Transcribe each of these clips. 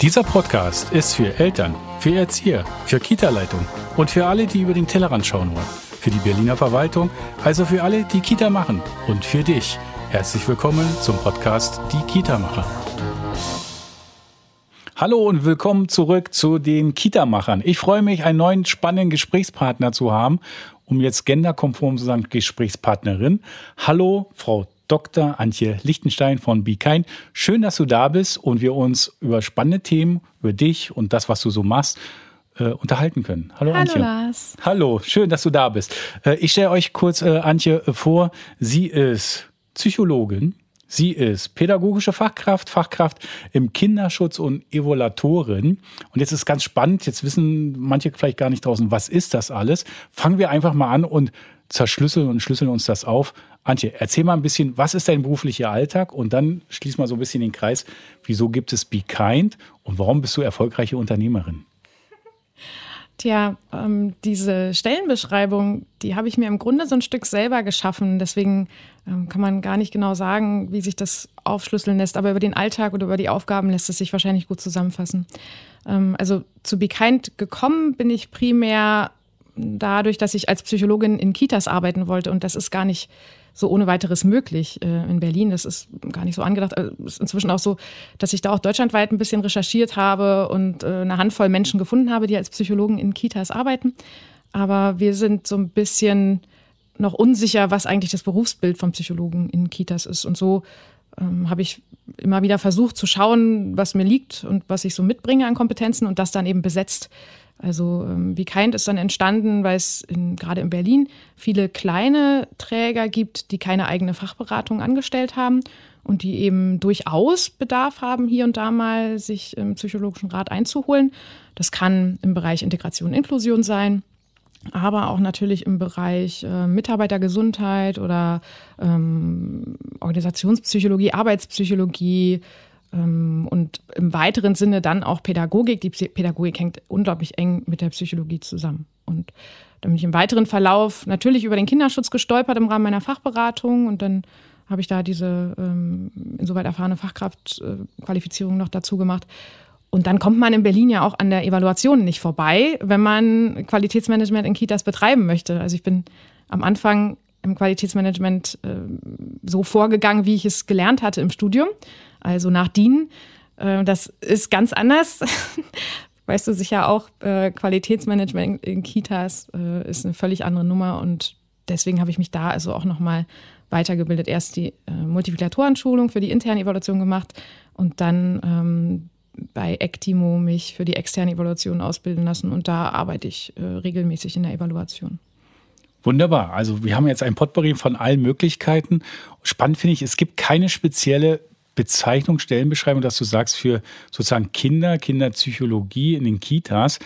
Dieser Podcast ist für Eltern, für Erzieher, für Kita-Leitung und für alle, die über den Tellerrand schauen wollen. Für die Berliner Verwaltung, also für alle, die Kita machen und für dich. Herzlich willkommen zum Podcast Die Kita-Macher. Hallo und willkommen zurück zu den Kita-Machern. Ich freue mich, einen neuen spannenden Gesprächspartner zu haben, um jetzt genderkonform zu sagen, Gesprächspartnerin. Hallo, Frau Dr. Antje Lichtenstein von Be Kind. Schön, dass du da bist und wir uns über spannende Themen, über dich und das, was du so machst, äh, unterhalten können. Hallo, Hallo Antje. Lars. Hallo, schön, dass du da bist. Äh, ich stelle euch kurz äh, Antje vor. Sie ist Psychologin. Sie ist pädagogische Fachkraft, Fachkraft im Kinderschutz und Evaluatorin. Und jetzt ist ganz spannend, jetzt wissen manche vielleicht gar nicht draußen, was ist das alles? Fangen wir einfach mal an und zerschlüsseln und schlüsseln uns das auf. Antje, erzähl mal ein bisschen, was ist dein beruflicher Alltag? Und dann schließ mal so ein bisschen den Kreis. Wieso gibt es Be Kind und warum bist du erfolgreiche Unternehmerin? Tja, ähm, diese Stellenbeschreibung, die habe ich mir im Grunde so ein Stück selber geschaffen. Deswegen ähm, kann man gar nicht genau sagen, wie sich das aufschlüsseln lässt. Aber über den Alltag oder über die Aufgaben lässt es sich wahrscheinlich gut zusammenfassen. Ähm, also zu Be Kind gekommen bin ich primär dadurch, dass ich als Psychologin in Kitas arbeiten wollte. Und das ist gar nicht so ohne weiteres möglich äh, in Berlin. Das ist gar nicht so angedacht. Es also, ist inzwischen auch so, dass ich da auch deutschlandweit ein bisschen recherchiert habe und äh, eine Handvoll Menschen gefunden habe, die als Psychologen in Kitas arbeiten. Aber wir sind so ein bisschen noch unsicher, was eigentlich das Berufsbild von Psychologen in Kitas ist. Und so ähm, habe ich immer wieder versucht zu schauen, was mir liegt und was ich so mitbringe an Kompetenzen und das dann eben besetzt also ähm, wie Kind ist dann entstanden, weil es in, gerade in Berlin viele kleine Träger gibt, die keine eigene Fachberatung angestellt haben und die eben durchaus Bedarf haben, hier und da mal sich im psychologischen Rat einzuholen. Das kann im Bereich Integration und Inklusion sein, aber auch natürlich im Bereich äh, Mitarbeitergesundheit oder ähm, Organisationspsychologie, Arbeitspsychologie, und im weiteren Sinne dann auch Pädagogik. Die Pädagogik hängt unglaublich eng mit der Psychologie zusammen. Und dann bin ich im weiteren Verlauf natürlich über den Kinderschutz gestolpert im Rahmen meiner Fachberatung und dann habe ich da diese ähm, insoweit erfahrene Fachkraftqualifizierung noch dazu gemacht. Und dann kommt man in Berlin ja auch an der Evaluation nicht vorbei, wenn man Qualitätsmanagement in Kitas betreiben möchte. Also ich bin am Anfang im Qualitätsmanagement äh, so vorgegangen, wie ich es gelernt hatte im Studium also nach DIN. Äh, das ist ganz anders. weißt du sicher auch, äh, Qualitätsmanagement in Kitas äh, ist eine völlig andere Nummer und deswegen habe ich mich da also auch nochmal weitergebildet. Erst die Multiplikatorenschulung für die interne Evaluation gemacht und dann ähm, bei Ectimo mich für die externe Evaluation ausbilden lassen und da arbeite ich regelmäßig in der Evaluation. Wunderbar. Also wir haben jetzt ein Potpourri von allen Möglichkeiten. Spannend finde ich, es gibt keine spezielle Bezeichnung, Stellenbeschreibung, dass du sagst, für sozusagen Kinder, Kinderpsychologie in den Kitas.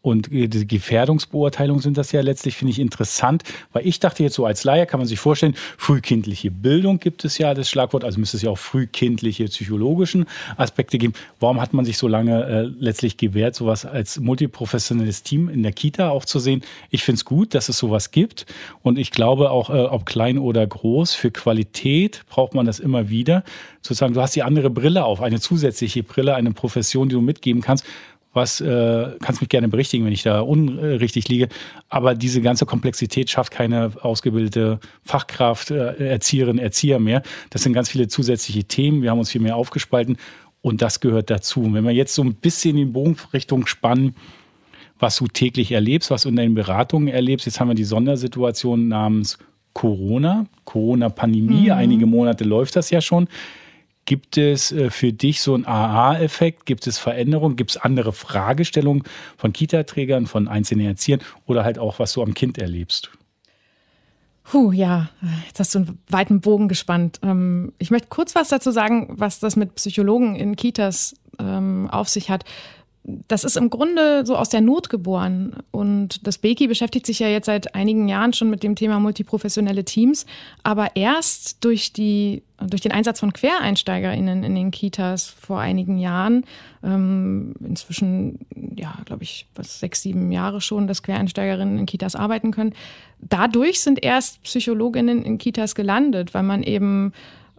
Und die Gefährdungsbeurteilungen sind das ja letztlich, finde ich interessant, weil ich dachte jetzt so als Laie kann man sich vorstellen, frühkindliche Bildung gibt es ja das Schlagwort, also müsste es ja auch frühkindliche psychologischen Aspekte geben. Warum hat man sich so lange äh, letztlich gewährt, sowas als multiprofessionelles Team in der Kita auch zu sehen? Ich finde es gut, dass es sowas gibt und ich glaube auch, äh, ob klein oder groß, für Qualität braucht man das immer wieder. Sozusagen, du hast die andere Brille auf, eine zusätzliche Brille, eine Profession, die du mitgeben kannst was, äh, kannst mich gerne berichtigen, wenn ich da unrichtig liege, aber diese ganze Komplexität schafft keine ausgebildete Fachkraft, äh, Erzieherin, Erzieher mehr. Das sind ganz viele zusätzliche Themen. Wir haben uns viel mehr aufgespalten und das gehört dazu. Und wenn wir jetzt so ein bisschen in die Bogenrichtung spannen, was du täglich erlebst, was du in deinen Beratungen erlebst, jetzt haben wir die Sondersituation namens Corona, Corona-Pandemie. Mhm. Einige Monate läuft das ja schon. Gibt es äh, für dich so einen AA-Effekt? Gibt es Veränderungen? Gibt es andere Fragestellungen von Kita-Trägern, von einzelnen Erziehern oder halt auch, was du am Kind erlebst? Puh, ja, jetzt hast du einen weiten Bogen gespannt. Ähm, ich möchte kurz was dazu sagen, was das mit Psychologen in Kitas ähm, auf sich hat das ist im Grunde so aus der Not geboren. Und das Beki beschäftigt sich ja jetzt seit einigen Jahren schon mit dem Thema multiprofessionelle Teams. Aber erst durch, die, durch den Einsatz von QuereinsteigerInnen in den Kitas vor einigen Jahren, ähm, inzwischen, ja, glaube ich, was, sechs, sieben Jahre schon, dass QuereinsteigerInnen in Kitas arbeiten können. Dadurch sind erst PsychologInnen in Kitas gelandet, weil man eben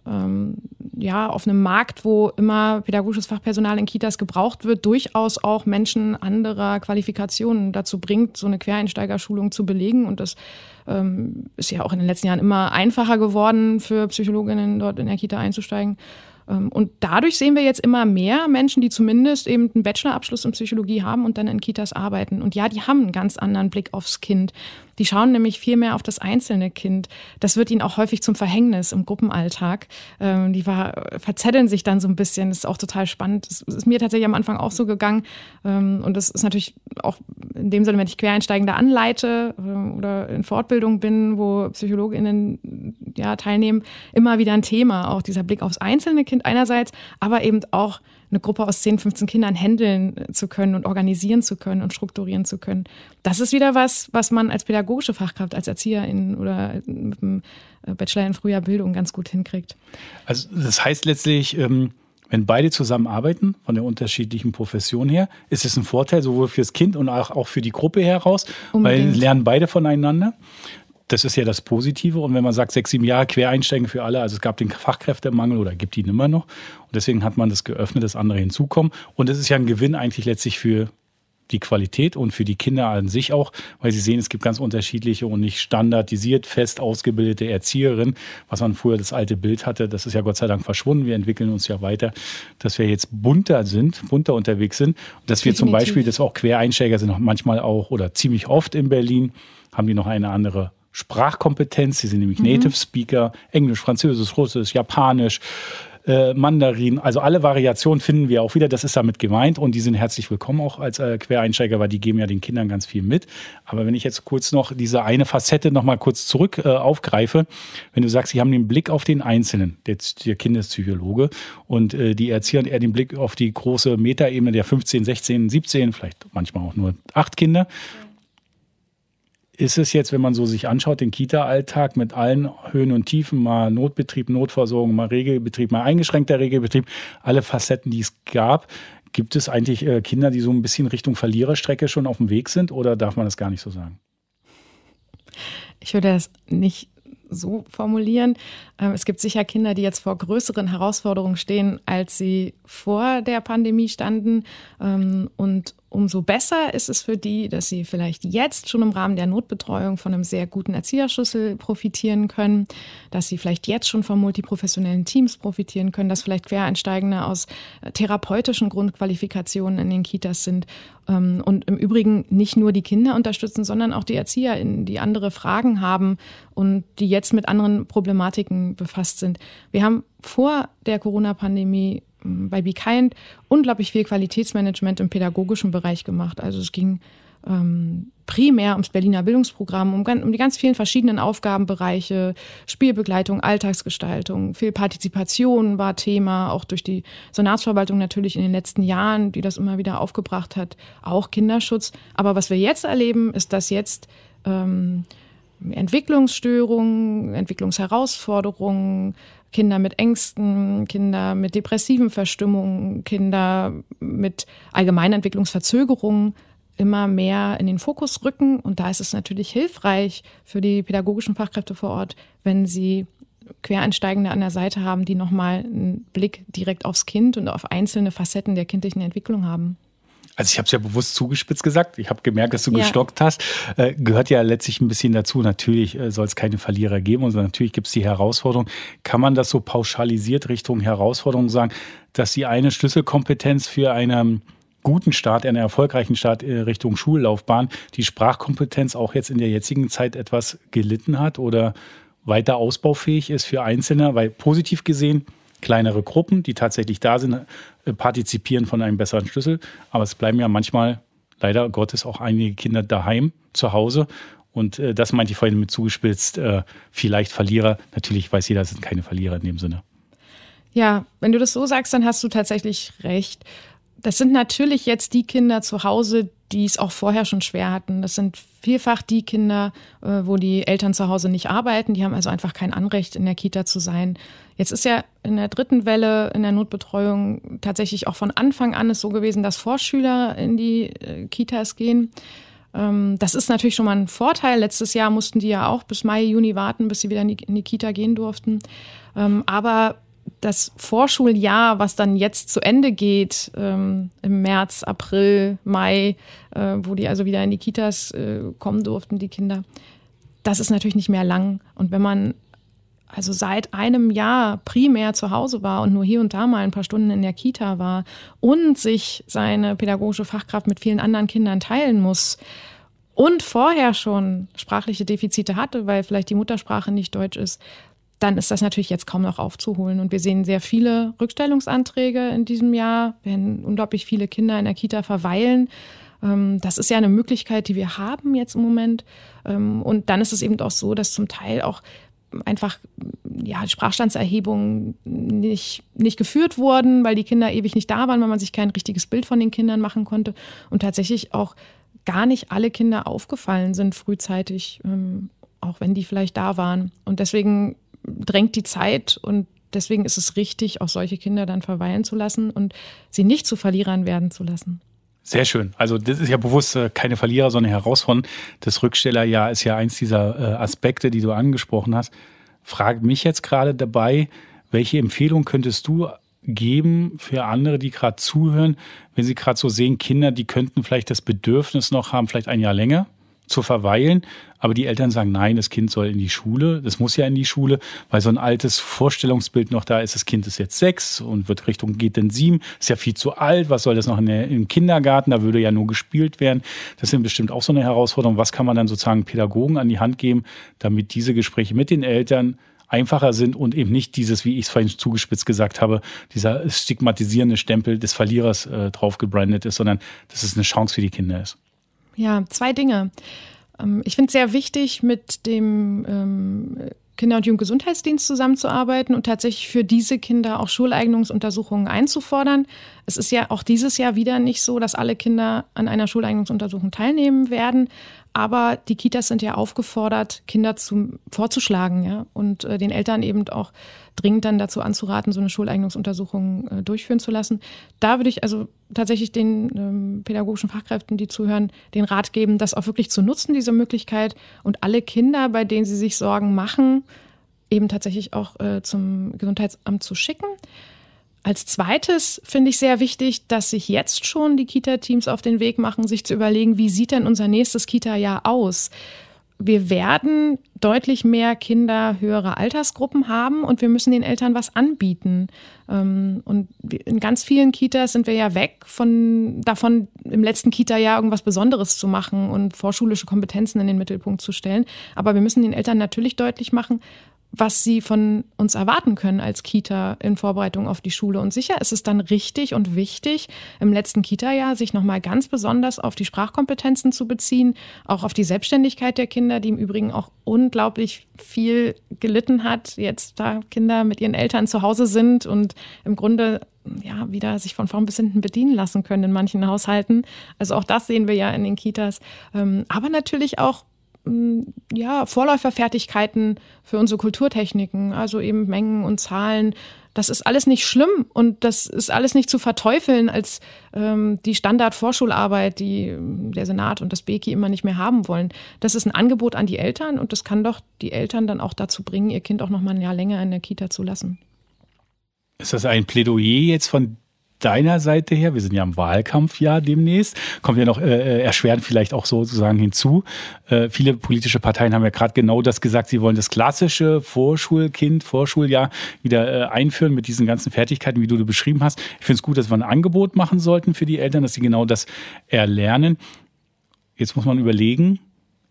ähm, ja, auf einem Markt, wo immer pädagogisches Fachpersonal in Kitas gebraucht wird, durchaus auch Menschen anderer Qualifikationen dazu bringt, so eine Quereinsteigerschulung zu belegen. Und das ähm, ist ja auch in den letzten Jahren immer einfacher geworden, für Psychologinnen dort in der Kita einzusteigen. Ähm, und dadurch sehen wir jetzt immer mehr Menschen, die zumindest eben einen Bachelorabschluss in Psychologie haben und dann in Kitas arbeiten. Und ja, die haben einen ganz anderen Blick aufs Kind. Die schauen nämlich viel mehr auf das einzelne Kind. Das wird ihnen auch häufig zum Verhängnis im Gruppenalltag. Ähm, die war, verzetteln sich dann so ein bisschen. Das ist auch total spannend. Das ist mir tatsächlich am Anfang auch so gegangen. Ähm, und das ist natürlich auch in dem Sinne, wenn ich Quereinsteigende anleite oder in Fortbildung bin, wo PsychologInnen ja, teilnehmen, immer wieder ein Thema. Auch dieser Blick aufs einzelne Kind einerseits, aber eben auch eine Gruppe aus 10, 15 Kindern handeln zu können und organisieren zu können und strukturieren zu können. Das ist wieder was, was man als pädagogische Fachkraft, als Erzieherin oder mit einem Bachelor in früher Bildung ganz gut hinkriegt. Also das heißt letztlich, ähm, wenn beide zusammenarbeiten, von der unterschiedlichen Profession her, ist es ein Vorteil, sowohl fürs Kind und auch für die Gruppe heraus, Unbedingt. weil lernen beide voneinander das ist ja das Positive. Und wenn man sagt, sechs, sieben Jahre Quereinsteigen für alle, also es gab den Fachkräftemangel oder gibt ihn immer noch. Und deswegen hat man das geöffnet, dass andere hinzukommen. Und es ist ja ein Gewinn eigentlich letztlich für die Qualität und für die Kinder an sich auch, weil sie sehen, es gibt ganz unterschiedliche und nicht standardisiert fest ausgebildete Erzieherinnen, was man früher das alte Bild hatte. Das ist ja Gott sei Dank verschwunden. Wir entwickeln uns ja weiter, dass wir jetzt bunter sind, bunter unterwegs sind. Und dass wir Definitiv. zum Beispiel, dass auch Quereinsteiger sind, manchmal auch oder ziemlich oft in Berlin, haben die noch eine andere Sprachkompetenz. Sie sind nämlich mhm. Native Speaker, Englisch, Französisch, Russisch, Japanisch, äh, Mandarin. Also alle Variationen finden wir auch wieder. Das ist damit gemeint und die sind herzlich willkommen auch als äh, Quereinsteiger, weil die geben ja den Kindern ganz viel mit. Aber wenn ich jetzt kurz noch diese eine Facette noch mal kurz zurück äh, aufgreife, wenn du sagst, sie haben den Blick auf den Einzelnen, der, der Kindespsychologe und äh, die Erzieher eher den Blick auf die große Metaebene der 15, 16, 17, vielleicht manchmal auch nur acht Kinder. Ja ist es jetzt, wenn man so sich anschaut, den Kita-Alltag mit allen Höhen und Tiefen, mal Notbetrieb, Notversorgung, mal Regelbetrieb, mal eingeschränkter Regelbetrieb, alle Facetten, die es gab, gibt es eigentlich äh, Kinder, die so ein bisschen Richtung Verliererstrecke schon auf dem Weg sind oder darf man das gar nicht so sagen? Ich würde das nicht so formulieren. Ähm, es gibt sicher Kinder, die jetzt vor größeren Herausforderungen stehen, als sie vor der Pandemie standen. Ähm, und umso besser ist es für die, dass sie vielleicht jetzt schon im Rahmen der Notbetreuung von einem sehr guten Erzieherschlüssel profitieren können, dass sie vielleicht jetzt schon von multiprofessionellen Teams profitieren können, dass vielleicht Quereinsteigende aus äh, therapeutischen Grundqualifikationen in den Kitas sind ähm, und im Übrigen nicht nur die Kinder unterstützen, sondern auch die ErzieherInnen, die andere Fragen haben und die jetzt mit anderen Problematiken befasst sind. Wir haben vor der Corona-Pandemie bei Be Kind unglaublich viel Qualitätsmanagement im pädagogischen Bereich gemacht. Also es ging ähm, primär ums Berliner Bildungsprogramm, um, um, die ganz vielen verschiedenen Aufgabenbereiche, Spielbegleitung, Alltagsgestaltung, viel Partizipation war Thema, auch durch die Senatsverwaltung natürlich in den letzten Jahren, die das immer wieder aufgebracht hat, auch Kinderschutz. Aber was wir jetzt erleben, ist, dass jetzt ähm, Entwicklungsstörungen, Entwicklungsherausforderungen, Kinder mit Ängsten, Kinder mit depressiven Verstimmungen, Kinder mit allgemeinen Entwicklungsverzögerungen immer mehr in den Fokus rücken. Und da ist es natürlich hilfreich für die pädagogischen Fachkräfte vor Ort, wenn sie Quereinsteigende an der Seite haben, die nochmal einen Blick direkt aufs Kind und auf einzelne Facetten der kindlichen Entwicklung haben also ich habe es ja bewusst zugespitzt gesagt, ich habe gemerkt, dass du ja. gestockt hast, äh, gehört ja letztlich ein bisschen dazu. Natürlich äh, soll es keine Verlierer geben und natürlich gibt es die Herausforderung. Kann man das so pauschalisiert Richtung Herausforderung sagen, dass die eine Schlüsselkompetenz für einen guten Start, einen erfolgreichen Start äh, Richtung Schullaufbahn, die Sprachkompetenz auch jetzt in der jetzigen Zeit etwas gelitten hat oder weiter ausbaufähig ist für Einzelne, weil positiv gesehen kleinere Gruppen, die tatsächlich da sind, äh, partizipieren von einem besseren Schlüssel. Aber es bleiben ja manchmal leider Gottes auch einige Kinder daheim, zu Hause. Und äh, das meinte ich vorhin mit zugespitzt, äh, vielleicht Verlierer. Natürlich weiß jeder, es sind keine Verlierer in dem Sinne. Ja, wenn du das so sagst, dann hast du tatsächlich recht. Das sind natürlich jetzt die Kinder zu Hause, die es auch vorher schon schwer hatten. Das sind vielfach die Kinder, äh, wo die Eltern zu Hause nicht arbeiten. Die haben also einfach kein Anrecht, in der Kita zu sein. Jetzt ist ja in der dritten Welle in der Notbetreuung tatsächlich auch von Anfang an es so gewesen, dass Vorschüler in die äh, Kitas gehen. Ähm, das ist natürlich schon mal ein Vorteil. Letztes Jahr mussten die ja auch bis Mai, Juni warten, bis sie wieder in die, Kita gehen durften. Ähm, aber das Vorschuljahr, was dann jetzt zu Ende geht, ähm, im März, April, Mai, äh, wo die also wieder in die Kitas äh, kommen durften, die Kinder, das ist natürlich nicht mehr lang. Und wenn man also seit einem Jahr primär zu Hause war und nur hier und da mal ein paar Stunden in der Kita war und sich seine pädagogische Fachkraft mit vielen anderen Kindern teilen muss und vorher schon sprachliche Defizite hatte, weil vielleicht die Muttersprache nicht Deutsch ist, dann ist das natürlich jetzt kaum noch aufzuholen. Und wir sehen sehr viele Rückstellungsanträge in diesem Jahr, wenn unglaublich viele Kinder in der Kita verweilen. Ähm, das ist ja eine Möglichkeit, die wir haben jetzt im Moment. Ähm, und dann ist es eben auch so, dass zum Teil auch einfach ja, Sprachstandserhebungen nicht, nicht geführt wurden, weil die Kinder ewig nicht da waren, weil man sich kein richtiges Bild von den Kindern machen konnte. Und tatsächlich auch gar nicht alle Kinder aufgefallen sind frühzeitig, ähm, auch wenn die vielleicht da waren. Und deswegen drängt die Zeit und deswegen ist es richtig, auch solche Kinder dann verweilen zu lassen und sie nicht zu Verlierern werden zu lassen. Sehr schön. Also das ist ja bewusst äh, keine Verlierer, sondern Herausforderung. Das Rückstellerjahr ist ja eins dieser äh, Aspekte, die du angesprochen hast. Frag mich jetzt gerade dabei, welche Empfehlung könntest du geben für andere, die gerade zuhören, wenn sie gerade so sehen, Kinder, die könnten vielleicht das Bedürfnis noch haben, vielleicht ein Jahr länger zu verweilen. Aber die Eltern sagen, nein, das Kind soll in die Schule. Das muss ja in die Schule, weil so ein altes Vorstellungsbild noch da ist. Das Kind ist jetzt sechs und wird Richtung geht denn sieben. Ist ja viel zu alt. Was soll das noch der, im Kindergarten? Da würde ja nur gespielt werden. Das sind bestimmt auch so eine Herausforderung. Was kann man dann sozusagen Pädagogen an die Hand geben, damit diese Gespräche mit den Eltern einfacher sind und eben nicht dieses, wie ich es vorhin zugespitzt gesagt habe, dieser stigmatisierende Stempel des Verlierers äh, drauf gebrandet ist, sondern dass es eine Chance für die Kinder ist. Ja, zwei Dinge. Ähm, ich finde es sehr wichtig, mit dem ähm, Kinder- und Jugendgesundheitsdienst zusammenzuarbeiten und tatsächlich für diese Kinder auch Schuleignungsuntersuchungen einzufordern. Es ist ja auch dieses Jahr wieder nicht so, dass alle Kinder an einer Schuleignungsuntersuchung teilnehmen werden. Aber die Kitas sind ja aufgefordert, Kinder zu, vorzuschlagen ja, und äh, den Eltern eben auch dringend dann dazu anzuraten, so eine Schuleignungsuntersuchung äh, durchführen zu lassen. Da würde ich also tatsächlich den ähm, pädagogischen Fachkräften, die zuhören, den Rat geben, das auch wirklich zu nutzen, diese Möglichkeit und alle Kinder, bei denen sie sich Sorgen machen, eben tatsächlich auch äh, zum Gesundheitsamt zu schicken. Als zweites finde ich sehr wichtig, dass sich jetzt schon die Kita-Teams auf den Weg machen, sich zu überlegen, wie sieht denn unser nächstes Kita-Jahr aus? Wir werden deutlich mehr Kinder höherer Altersgruppen haben und wir müssen den Eltern was anbieten. Ähm, und in ganz vielen Kitas sind wir ja weg von davon, im letzten Kita-Jahr irgendwas Besonderes zu machen und vorschulische Kompetenzen in den Mittelpunkt zu stellen. Aber wir müssen den Eltern natürlich deutlich machen, was sie von uns erwarten können als Kita in Vorbereitung auf die Schule. Und sicher ist es dann richtig und wichtig, im letzten Kita-Jahr sich nochmal ganz besonders auf die Sprachkompetenzen zu beziehen, auch auf die Selbstständigkeit der Kinder, die im Übrigen auch unglaublich viel gelitten hat, jetzt da Kinder mit ihren Eltern zu Hause sind und im Grunde ja, wieder sich von vorn bis hinten bedienen lassen können in manchen Haushalten. Also auch das sehen wir ja in den Kitas. Ähm, aber natürlich auch ja, Vorläuferfertigkeiten für unsere Kulturtechniken, also eben Mengen und Zahlen. Das ist alles nicht schlimm und das ist alles nicht zu verteufeln als ähm, die Standardvorschularbeit, die der Senat und das BEKI immer nicht mehr haben wollen. Das ist ein Angebot an die Eltern und das kann doch die Eltern dann auch dazu bringen, ihr Kind auch noch mal ein Jahr länger in der Kita zu lassen. Ist das ein Plädoyer jetzt von deiner Seite her, wir sind ja im Wahlkampfjahr demnächst, kommt ja noch äh, äh, erschwerend vielleicht auch sozusagen hinzu. Äh, viele politische Parteien haben ja gerade genau das gesagt, sie wollen das klassische Vorschulkind, Vorschuljahr wieder äh, einführen mit diesen ganzen Fertigkeiten, wie du, du beschrieben hast. Ich finde es gut, dass wir ein Angebot machen sollten für die Eltern, dass sie genau das erlernen. Jetzt muss man überlegen,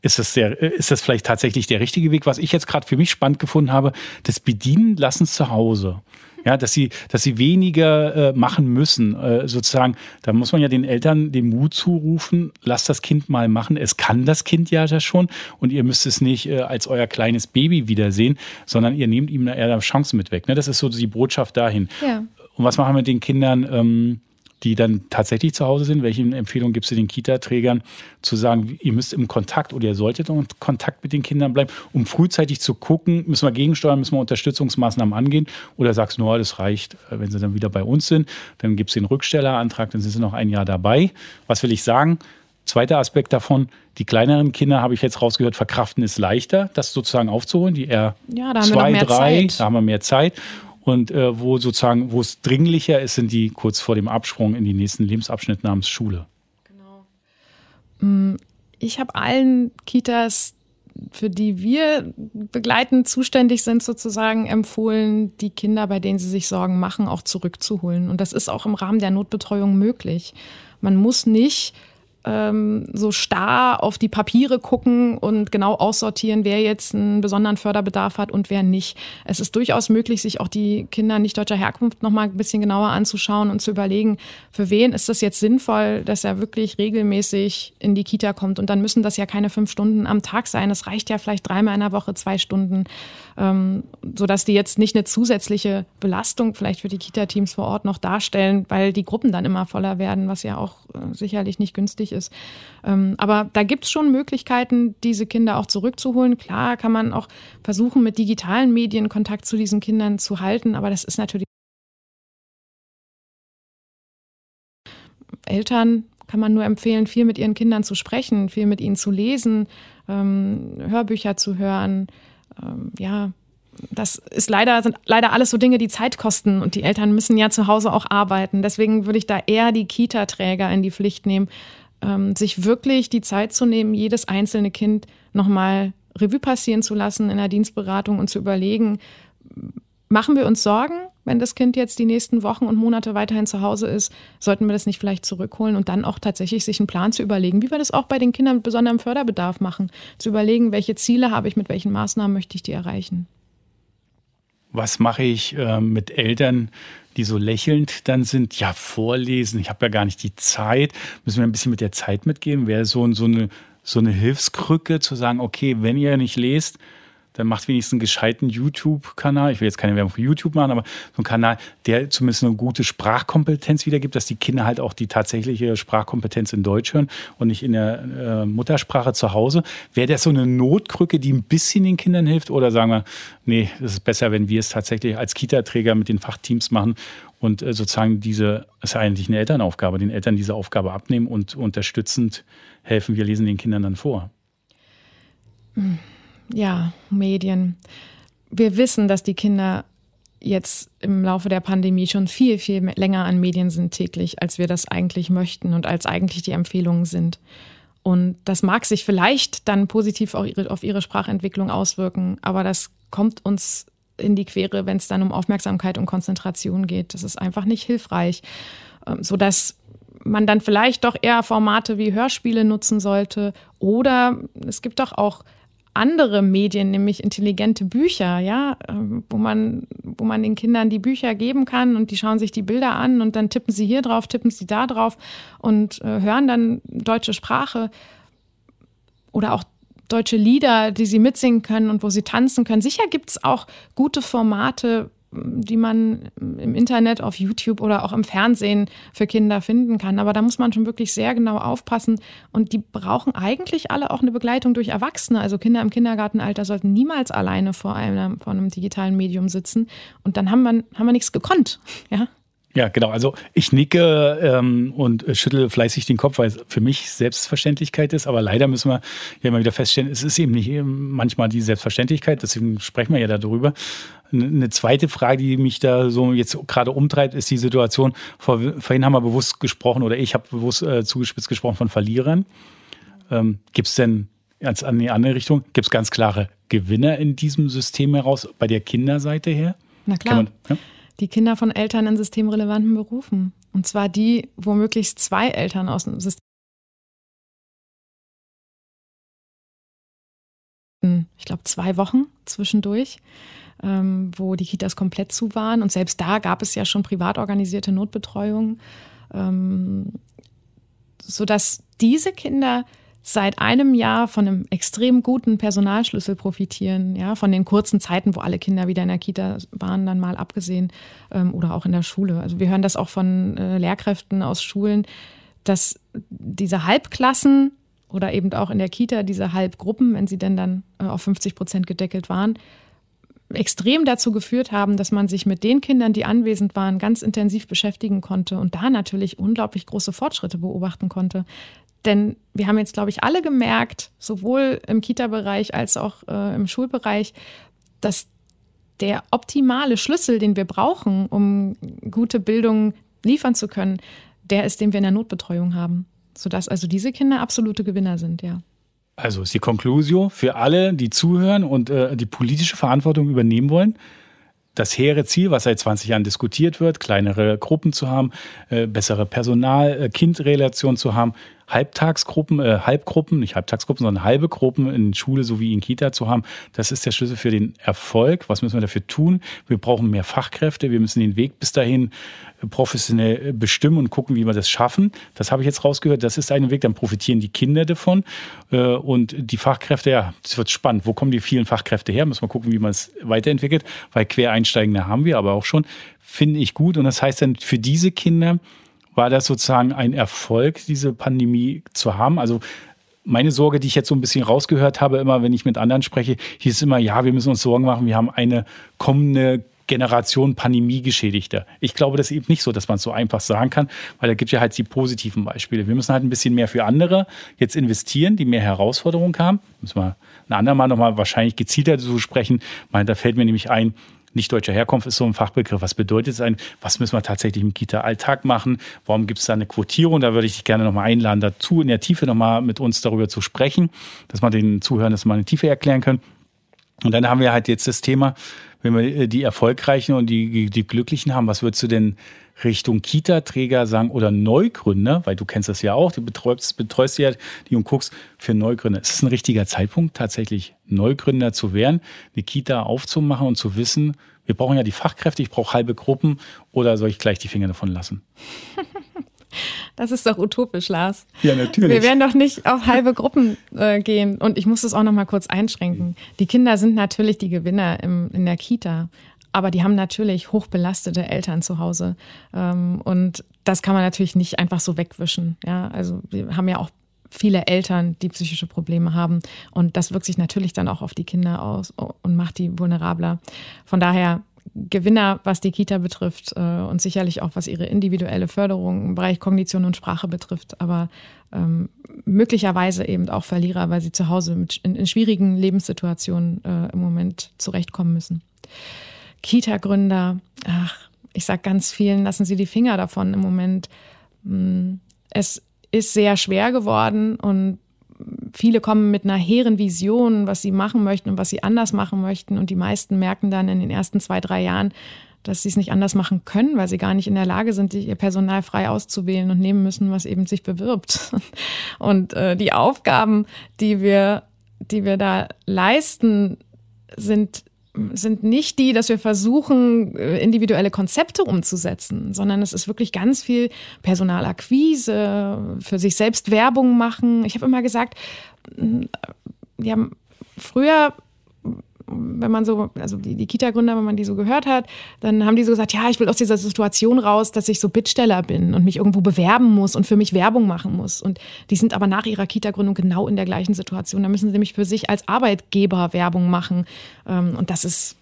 ist das, der, äh, ist das vielleicht tatsächlich der richtige Weg? Was ich jetzt gerade für mich spannend gefunden habe, das Bedienen lassen zu Hause. Ja, dass sie, dass sie weniger äh, machen müssen, äh, sozusagen. Da muss man ja den Eltern den Mut zurufen, lasst das Kind mal machen. Es kann das Kind ja das schon und ihr müsst es nicht äh, als euer kleines Baby wiedersehen, sondern ihr nehmt ihm eher Chancen mit weg. Ne? Das ist so die Botschaft dahin. Ja. Und was machen wir mit den Kindern? Ähm, die dann tatsächlich zu Hause sind? Welche Empfehlung gibst du den Kita-Trägern, zu sagen, ihr müsst im Kontakt oder ihr solltet in Kontakt mit den Kindern bleiben, um frühzeitig zu gucken, müssen wir gegensteuern, müssen wir Unterstützungsmaßnahmen angehen? Oder sagst du, no, das reicht, äh, wenn sie dann wieder bei uns sind, dann gibt es den Rückstellerantrag, dann sind sie noch ein Jahr dabei. Was will ich sagen? Zweiter Aspekt davon, die kleineren Kinder, habe ich jetzt rausgehört, verkraften ist leichter, das sozusagen aufzuholen. Die eher ja, zwei, drei, Zeit. da haben wir mehr Zeit. Und äh, wo sozusagen, wo es dringlicher ist, sind die kurz vor dem Absprung in die nächsten Lebensabschnitt namens Schule. Genau. Mm, ich habe allen Kitas für die wir begleitend zuständig sind, sozusagen empfohlen, die Kinder, bei denen sie sich Sorgen machen, auch zurückzuholen. Und das ist auch im Rahmen der Notbetreuung möglich. Man muss nicht ähm, so starr auf die Papiere gucken und genau aussortieren, wer jetzt einen besonderen Förderbedarf hat und wer nicht. Es ist durchaus möglich, sich auch die Kinder nicht deutscher Herkunft noch mal ein bisschen genauer anzuschauen und zu überlegen, für wen ist das jetzt sinnvoll, dass er wirklich regelmäßig in die Kita kommt. Und dann müssen das ja keine fünf Stunden am Tag sein. Es reicht ja vielleicht dreimal in der Woche zwei Stunden, ähm, sodass die jetzt nicht eine zusätzliche Belastung vielleicht für die Kita-Teams vor Ort noch darstellen, weil die Gruppen dann immer voller werden, was ja auch äh, sicherlich nicht günstig ist. Ähm, aber da gibt es schon Möglichkeiten, diese Kinder auch zurückzuholen. Klar kann man auch versuchen, mit digitalen Medien Kontakt zu diesen Kindern zu halten, aber das ist natürlich. Eltern kann man nur empfehlen, viel mit ihren Kindern zu sprechen, viel mit ihnen zu lesen, ähm, Hörbücher zu hören. Ähm, ja, das ist leider, sind leider alles so Dinge, die Zeit kosten und die Eltern müssen ja zu Hause auch arbeiten. Deswegen würde ich da eher die Kita-Träger in die Pflicht nehmen, ähm, sich wirklich die Zeit zu nehmen, jedes einzelne Kind nochmal Revue passieren zu lassen in der Dienstberatung und zu überlegen, machen wir uns Sorgen, wenn das Kind jetzt die nächsten Wochen und Monate weiterhin zu Hause ist, sollten wir das nicht vielleicht zurückholen und dann auch tatsächlich sich einen Plan zu überlegen, wie wir das auch bei den Kindern mit besonderem Förderbedarf machen, zu überlegen, welche Ziele habe ich, mit welchen Maßnahmen möchte ich die erreichen. Was mache ich äh, mit Eltern, die so lächelnd dann sind? Ja, vorlesen, ich habe ja gar nicht die Zeit. Müssen wir ein bisschen mit der Zeit mitgehen? Wäre so, so, eine, so eine Hilfskrücke zu sagen, okay, wenn ihr nicht lest, dann macht wenigstens einen gescheiten YouTube-Kanal. Ich will jetzt keine Werbung für YouTube machen, aber so ein Kanal, der zumindest eine gute Sprachkompetenz wiedergibt, dass die Kinder halt auch die tatsächliche Sprachkompetenz in Deutsch hören und nicht in der äh, Muttersprache zu Hause. Wäre das so eine Notkrücke, die ein bisschen den Kindern hilft? Oder sagen wir, nee, es ist besser, wenn wir es tatsächlich als Kita-Träger mit den Fachteams machen und äh, sozusagen diese, ist eigentlich eine Elternaufgabe, den Eltern diese Aufgabe abnehmen und unterstützend helfen. Wir lesen den Kindern dann vor. Mhm ja, Medien. Wir wissen, dass die Kinder jetzt im Laufe der Pandemie schon viel, viel länger an Medien sind täglich, als wir das eigentlich möchten und als eigentlich die Empfehlungen sind. Und das mag sich vielleicht dann positiv auch auf ihre Sprachentwicklung auswirken, aber das kommt uns in die Quere, wenn es dann um Aufmerksamkeit und Konzentration geht. Das ist einfach nicht hilfreich, ähm, sodass man dann vielleicht doch eher Formate wie Hörspiele nutzen sollte. Oder es gibt doch auch andere Medien, nämlich intelligente Bücher, ja, ähm, wo man, wo man den Kindern die Bücher geben kann und die schauen sich die Bilder an und dann tippen sie hier drauf, tippen sie da drauf und äh, hören dann deutsche Sprache oder auch deutsche Lieder, die sie mitsingen können und wo sie tanzen können. Sicher gibt es auch gute Formate, die man im Internet, auf YouTube oder auch im Fernsehen für Kinder finden kann. Aber da muss man schon wirklich sehr genau aufpassen. Und die brauchen eigentlich alle auch eine Begleitung durch Erwachsene. Also Kinder im Kindergartenalter sollten niemals alleine vor einem, vor einem digitalen Medium sitzen. Und dann haben wir, haben wir nichts gekonnt. Ja. Ja, genau. Also ich nicke ähm, und schüttle fleißig den Kopf, weil es für mich Selbstverständlichkeit ist. Aber leider müssen wir ja immer wieder feststellen, es ist eben nicht manchmal die Selbstverständlichkeit. Deswegen sprechen wir ja darüber. Eine zweite Frage, die mich da so jetzt gerade umtreibt, ist die Situation. Vor, vorhin haben wir bewusst gesprochen oder ich habe bewusst äh, zugespitzt gesprochen von Verlierern. Ähm, Gibt es denn als an die andere Richtung, gibt es ganz klare Gewinner in diesem System heraus, bei der Kinderseite her? Na klar. Man, ja? die Kinder von Eltern in systemrelevanten Berufen. Und zwar die, wo möglichst zwei Eltern aus dem System. Ich glaube, zwei Wochen zwischendurch, ähm, wo die Kitas komplett zu waren. Und selbst da gab es ja schon privat organisierte Notbetreuung, ähm, sodass diese Kinder seit einem Jahr von einem extrem guten Personalschlüssel profitieren, ja, von den kurzen Zeiten, wo alle Kinder wieder in der Kita waren, dann mal abgesehen ähm, oder auch in der Schule. Also wir hören das auch von äh, Lehrkräften aus Schulen, dass diese Halbklassen oder eben auch in der Kita diese Halbgruppen, wenn sie denn dann äh, auf 50 Prozent gedeckelt waren, extrem dazu geführt haben, dass man sich mit den Kindern, die anwesend waren, ganz intensiv beschäftigen konnte und da natürlich unglaublich große Fortschritte beobachten konnte Denn wir haben jetzt, glaube ich, alle gemerkt, sowohl im Kita-Bereich als auch äh, im Schulbereich, dass der optimale Schlüssel, den wir brauchen, um gute Bildung liefern zu können, der ist, den wir in der Notbetreuung haben. Sodass also diese Kinder absolute Gewinner sind, ja. Also ist die Conclusio für alle, die zuhören und äh, die politische Verantwortung übernehmen wollen. Das hehre Ziel, was seit 20 Jahren diskutiert wird, kleinere Gruppen zu haben, äh, bessere Personal-Kind-Relation äh, zu haben, Halbtagsgruppen, äh, Halbgruppen, nicht Halbtagsgruppen, sondern halbe Gruppen in Schule sowie in Kita zu haben. Das ist der Schlüssel für den Erfolg. Was müssen wir dafür tun? Wir brauchen mehr Fachkräfte. Wir müssen den Weg bis dahin professionell bestimmen und gucken, wie wir das schaffen. Das habe ich jetzt rausgehört. Das ist ein Weg, dann profitieren die Kinder davon. Äh, und die Fachkräfte, ja, das wird spannend. Wo kommen die vielen Fachkräfte her? Müssen wir gucken, wie man es weiterentwickelt. Weil Quereinsteigende haben wir aber auch schon. Finde ich gut. Und das heißt dann für diese Kinder, war das sozusagen ein Erfolg, diese Pandemie zu haben? Also meine Sorge, die ich jetzt so ein bisschen rausgehört habe, immer wenn ich mit anderen spreche, hieß immer, ja, wir müssen uns Sorgen machen, wir haben eine kommende Generation Pandemie-Geschädigter. Ich glaube das ist eben nicht so, dass man es so einfach sagen kann, weil da gibt es ja halt die positiven Beispiele. Wir müssen halt ein bisschen mehr für andere jetzt investieren, die mehr Herausforderungen haben. Müssen wir ein andermal nochmal wahrscheinlich gezielter zu sprechen. Da fällt mir nämlich ein, nicht deutscher Herkunft ist so ein Fachbegriff. Was bedeutet es ein? Was müssen wir tatsächlich im Kita-Alltag machen? Warum gibt es da eine Quotierung? Da würde ich dich gerne nochmal einladen, dazu in der Tiefe nochmal mit uns darüber zu sprechen, dass man den Zuhörern das mal in der Tiefe erklären können. Und dann haben wir halt jetzt das Thema, wenn wir die Erfolgreichen und die, die Glücklichen haben, was würdest du denn Richtung Kita-Träger sagen oder Neugründer, weil du kennst das ja auch, du betreust, betreust ja die und guckst für Neugründer. Ist es ein richtiger Zeitpunkt, tatsächlich Neugründer zu werden, eine Kita aufzumachen und zu wissen, wir brauchen ja die Fachkräfte, ich brauche halbe Gruppen oder soll ich gleich die Finger davon lassen? Das ist doch utopisch, Lars. Ja, natürlich. Wir werden doch nicht auf halbe Gruppen äh, gehen. Und ich muss das auch noch mal kurz einschränken. Die Kinder sind natürlich die Gewinner im, in der Kita. Aber die haben natürlich hochbelastete Eltern zu Hause. Ähm, und das kann man natürlich nicht einfach so wegwischen. Ja, also wir haben ja auch viele Eltern, die psychische Probleme haben. Und das wirkt sich natürlich dann auch auf die Kinder aus und macht die vulnerabler. Von daher Gewinner, was die Kita betrifft äh, und sicherlich auch was ihre individuelle Förderung im Bereich Kognition und Sprache betrifft, aber ähm, möglicherweise eben auch Verlierer, weil sie zu Hause mit, in, in schwierigen Lebenssituationen äh, im Moment zurechtkommen müssen. Kita-Gründer, ach, ich sag ganz vielen, lassen Sie die Finger davon im Moment. Hm, es ist sehr schwer geworden und viele kommen mit einer hehren Vision, was sie machen möchten und was sie anders machen möchten. Und die meisten merken dann in den ersten zwei, drei Jahren, dass sie es nicht anders machen können, weil sie gar nicht in der Lage sind, ihr Personal frei auszuwählen und nehmen müssen, was eben sich bewirbt. Und äh, die Aufgaben, die wir, die wir da leisten, sind sind nicht die, dass wir versuchen, äh, individuelle Konzepte umzusetzen, sondern es ist wirklich ganz viel Personalakquise, für sich selbst Werbung machen. Ich habe immer gesagt, haben früher wenn man so, also die, die Kita-Gründer, wenn man die so gehört hat, dann haben die so gesagt, ja, ich will aus dieser Situation raus, dass ich so Bittsteller bin und mich irgendwo bewerben muss und für mich Werbung machen muss. Und die sind aber nach ihrer Kita-Gründung genau in der gleichen Situation. Da müssen sie nämlich für sich als Arbeitgeber Werbung machen. Ähm, und das ist,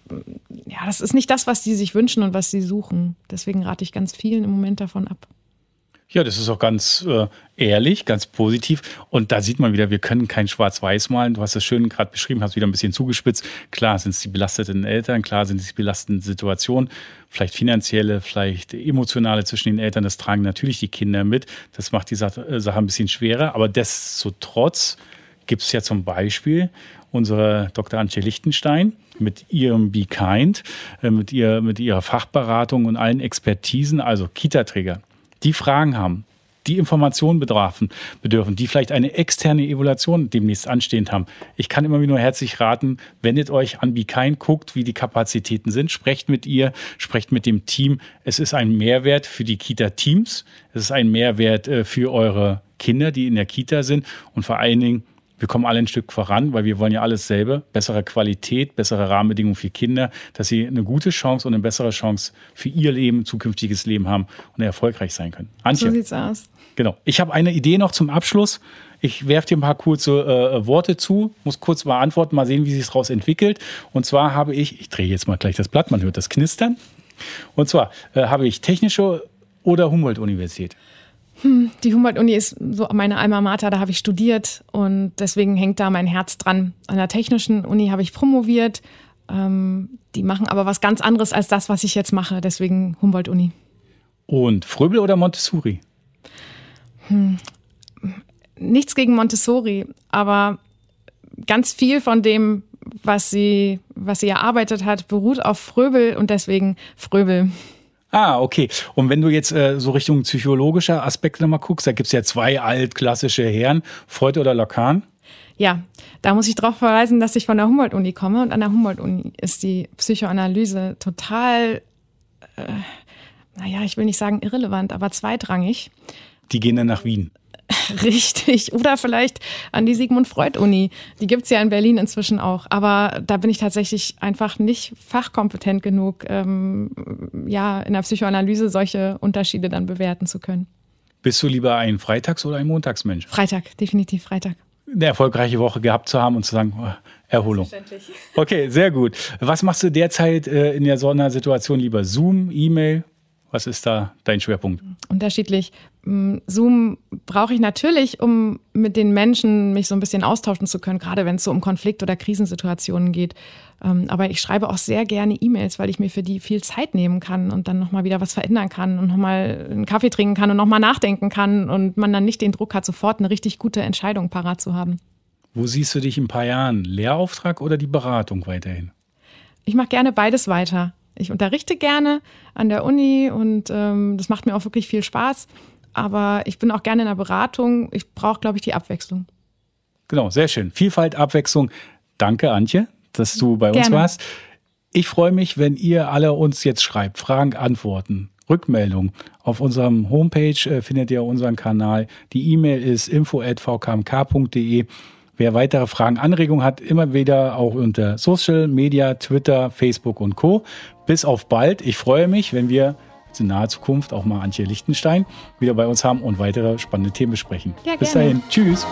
ja, das ist nicht das, was sie sich wünschen und was sie suchen. Deswegen rate ich ganz vielen im Moment davon ab. Ja, das ist auch ganz äh, ehrlich, ganz positiv. Und da sieht man wieder, wir können kein Schwarz-Weiß malen. Du hast es schön gerade beschrieben, hast wieder ein bisschen zugespitzt. Klar sind es die belasteten Eltern, klar sind es die belasteten Situationen, vielleicht finanzielle, vielleicht emotionale zwischen den Eltern. Das tragen natürlich die Kinder mit. Das macht die Sache äh, ein bisschen schwerer. Aber destotrotz gibt es ja zum Beispiel unsere Dr. Antje Lichtenstein mit ihrem Be Kind, äh, mit, ihr, mit ihrer Fachberatung und allen Expertisen, also Kita-Träger die Fragen haben, die Informationen bedarfen, bedürfen, die vielleicht eine externe Evaluation demnächst anstehend haben. Ich kann immer nur herzlich raten, wendet euch an Bikain, guckt, wie die Kapazitäten sind, sprecht mit ihr, sprecht mit dem Team. Es ist ein Mehrwert für die Kita-Teams, es ist ein Mehrwert äh, für eure Kinder, die in der Kita sind und vor allen Dingen wir kommen alle ein Stück voran, weil wir wollen ja alles selber. Bessere Qualität, bessere Rahmenbedingungen für Kinder, dass sie eine gute Chance und eine bessere Chance für ihr Leben, zukünftiges Leben haben und erfolgreich sein können. Antje. So sieht's aus. Genau. Ich habe eine Idee noch zum Abschluss. Ich werfe dir ein paar kurze äh, Worte zu, muss kurz mal antworten, mal sehen, wie sich daraus entwickelt. Und zwar habe ich, ich drehe jetzt mal gleich das Blatt, man hört das Knistern. Und zwar äh, habe ich technische oder Humboldt-Universität. Hm, die Humboldt-Uni ist so meine Alma Mater, da habe ich studiert und deswegen hängt da mein Herz dran. An der Technischen Uni habe ich promoviert. Ähm, die machen aber was ganz anderes als das, was ich jetzt mache, deswegen Humboldt-Uni. Und Fröbel oder Montessori? Hm, nichts gegen Montessori, aber ganz viel von dem, was sie, was sie erarbeitet hat, beruht auf Fröbel und deswegen Fröbel. Ah, okay. Und wenn du jetzt äh, so Richtung psychologischer Aspekte mal guckst, da gibt es ja zwei altklassische Herren, Freud oder Lacan. Ja, da muss ich darauf verweisen, dass ich von der Humboldt-Uni komme und an der Humboldt-Uni ist die Psychoanalyse total, äh, naja, ich will nicht sagen irrelevant, aber zweitrangig. Die gehen dann nach Wien. Richtig. Oder vielleicht an die Sigmund Freud-Uni. Die gibt's ja in Berlin inzwischen auch. Aber da bin ich tatsächlich einfach nicht fachkompetent genug, ähm, ja, in der Psychoanalyse solche Unterschiede dann bewerten zu können. Bist du lieber ein Freitags- oder ein Montagsmensch? Freitag, definitiv Freitag. Eine erfolgreiche Woche gehabt zu haben und zu sagen, oh, Erholung. Okay, sehr gut. Was machst du derzeit äh, in der Sondersituation lieber? Zoom, E-Mail? Was ist da dein Schwerpunkt? Unterschiedlich. Mm, Zoom brauche ich natürlich, um mit den Menschen mich so ein bisschen austauschen zu können, gerade wenn es so um Konflikt- oder Krisensituationen geht. Ähm, aber ich schreibe auch sehr gerne E-Mails, weil ich mir für die viel Zeit nehmen kann und dann nochmal wieder was verändern kann und nochmal einen Kaffee trinken kann und nochmal nachdenken kann und man dann nicht den Druck hat, sofort eine richtig gute Entscheidung parat zu haben. Wo siehst du dich in ein paar Jahren? Lehrauftrag oder die Beratung weiterhin? Ich mache gerne beides weiter. Ich unterrichte gerne an der Uni und ähm, das macht mir auch wirklich viel Spaß. Aber ich bin auch gerne in der Beratung. Ich brauche, glaube ich, die Abwechslung. Genau, sehr schön. Vielfalt, Abwechslung. Danke, Antje, dass du bei gerne. uns warst. Ich freue mich, wenn ihr alle uns jetzt schreibt, Fragen, Antworten, Rückmeldungen. Auf unserem Homepage äh, findet ihr unseren Kanal. Die E-Mail ist info@vkmk.de. Wer weitere Fragen, Anregungen hat, immer wieder auch unter Social Media, Twitter, Facebook und Co. Bis auf bald. Ich freue mich, wenn wir in naher Zukunft auch mal Antje Lichtenstein wieder bei uns haben und weitere spannende Themen besprechen. Ja, Bis dahin. Tschüss.